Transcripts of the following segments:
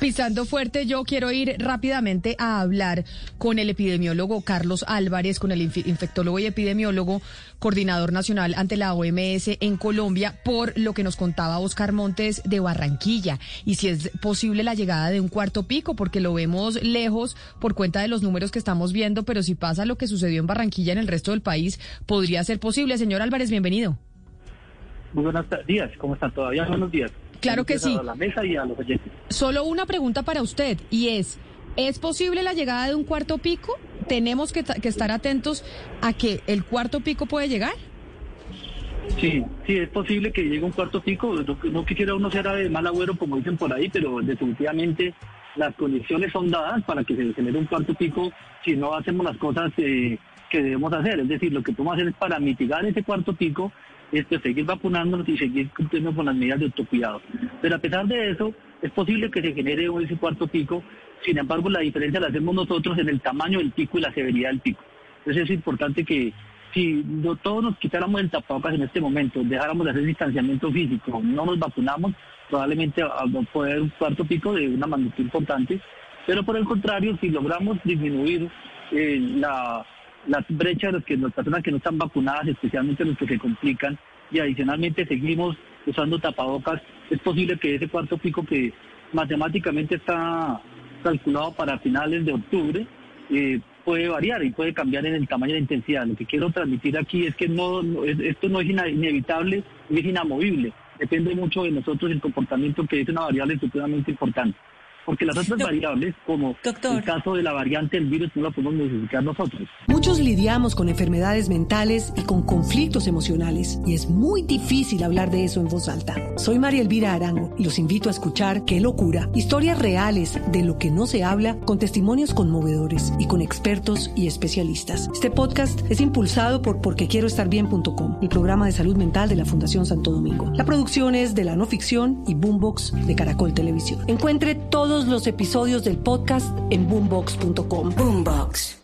Pisando fuerte, yo quiero ir rápidamente a hablar con el epidemiólogo Carlos Álvarez, con el infectólogo y epidemiólogo, coordinador nacional ante la OMS en Colombia, por lo que nos contaba Oscar Montes de Barranquilla y si es posible la llegada de un cuarto pico, porque lo vemos lejos por cuenta de los números que estamos viendo, pero si pasa lo que sucedió en Barranquilla en el resto del país, podría ser posible. Señor Álvarez, bienvenido. Muy buenos días, ¿cómo están todavía? Buenos días. Claro que sí. A la mesa y a los oyentes. Solo una pregunta para usted y es, ¿es posible la llegada de un cuarto pico? ¿Tenemos que, estar atentos a que el cuarto pico puede llegar? Sí, sí, es posible que llegue un cuarto pico. No, quisiera uno ser de mal agüero, como dicen por ahí, pero definitivamente las condiciones son dadas para que se genere un cuarto pico si no hacemos las cosas eh, que debemos hacer. Es decir, lo que podemos hacer es para mitigar ese cuarto pico es seguir vacunándonos y seguir cumpliendo con las medidas de autocuidado. Pero a pesar de eso, es posible que se genere ese cuarto pico, sin embargo la diferencia la hacemos nosotros en el tamaño del pico y la severidad del pico. Entonces es importante que si todos nos quitáramos el tapabocas en este momento, dejáramos de hacer distanciamiento físico, no nos vacunamos, probablemente a poder un cuarto pico de una magnitud importante, pero por el contrario, si logramos disminuir eh, la las brechas de las, personas que no están vacunadas, especialmente los que se complican, y adicionalmente seguimos usando tapabocas, es posible que ese cuarto pico que matemáticamente está calculado para finales de octubre, eh, puede variar y puede cambiar en el tamaño de intensidad. Lo que quiero transmitir aquí es que no, esto no es inevitable ni es inamovible. Depende mucho de nosotros el comportamiento, que es una variable supremamente importante porque las otras variables, como el caso de la variante del virus, no la podemos modificar nosotros. Muchos lidiamos con enfermedades mentales y con conflictos emocionales, y es muy difícil hablar de eso en voz alta. Soy María Elvira Arango y los invito a escuchar Qué locura, historias reales de lo que no se habla, con testimonios conmovedores y con expertos y especialistas. Este podcast es impulsado por porquequieroestarbien.com, el programa de salud mental de la Fundación Santo Domingo. La producción es de la no ficción y Boombox de Caracol Televisión. Encuentre todos los episodios del podcast en boombox.com. Boombox.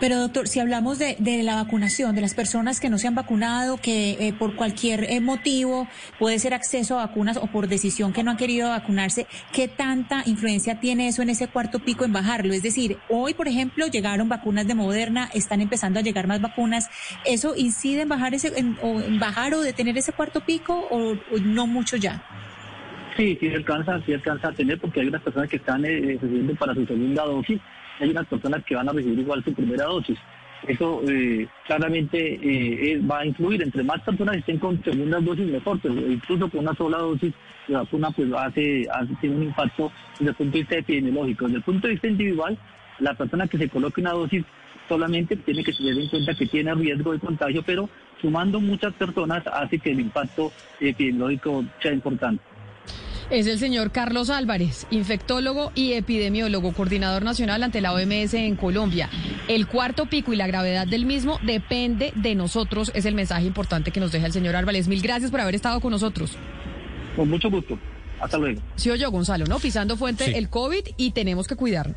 Pero doctor, si hablamos de, la vacunación, de las personas que no se han vacunado, que eh, por cualquier eh, motivo puede ser acceso a vacunas o por decisión que no han querido vacunarse, ¿qué tanta influencia tiene eso en ese cuarto pico en bajarlo? Es decir, hoy, por ejemplo, llegaron vacunas de Moderna, están empezando a llegar más vacunas. ¿Eso incide en bajar, ese, o, en bajar o detener ese cuarto pico o no mucho ya? Sí, sí alcanza, sí alcanza a tener porque hay unas personas que están eh, recibiendo para su segunda dosis, hay unas personas que van a recibir igual su primera dosis. Eso eh, claramente eh, va a influir, entre más personas estén con segundas dosis mejor, pero incluso con una sola dosis de vacuna pues hace, hace tiene un impacto desde el punto de vista epidemiológico. Desde el punto de vista individual, la persona que se coloque una dosis solamente tiene que tener en cuenta que tiene riesgo de contagio, pero sumando muchas personas hace que el impacto epidemiológico sea importante. Es el señor Carlos Álvarez, infectólogo y epidemiólogo, coordinador nacional ante la OMS en Colombia. El cuarto pico y la gravedad del mismo depende de nosotros, es el mensaje importante que nos deja el señor Álvarez. Mil gracias por haber estado con nosotros. Con mucho gusto. Hasta luego. Sí, yo, Gonzalo, ¿no? Pisando fuente el COVID y tenemos que cuidarnos.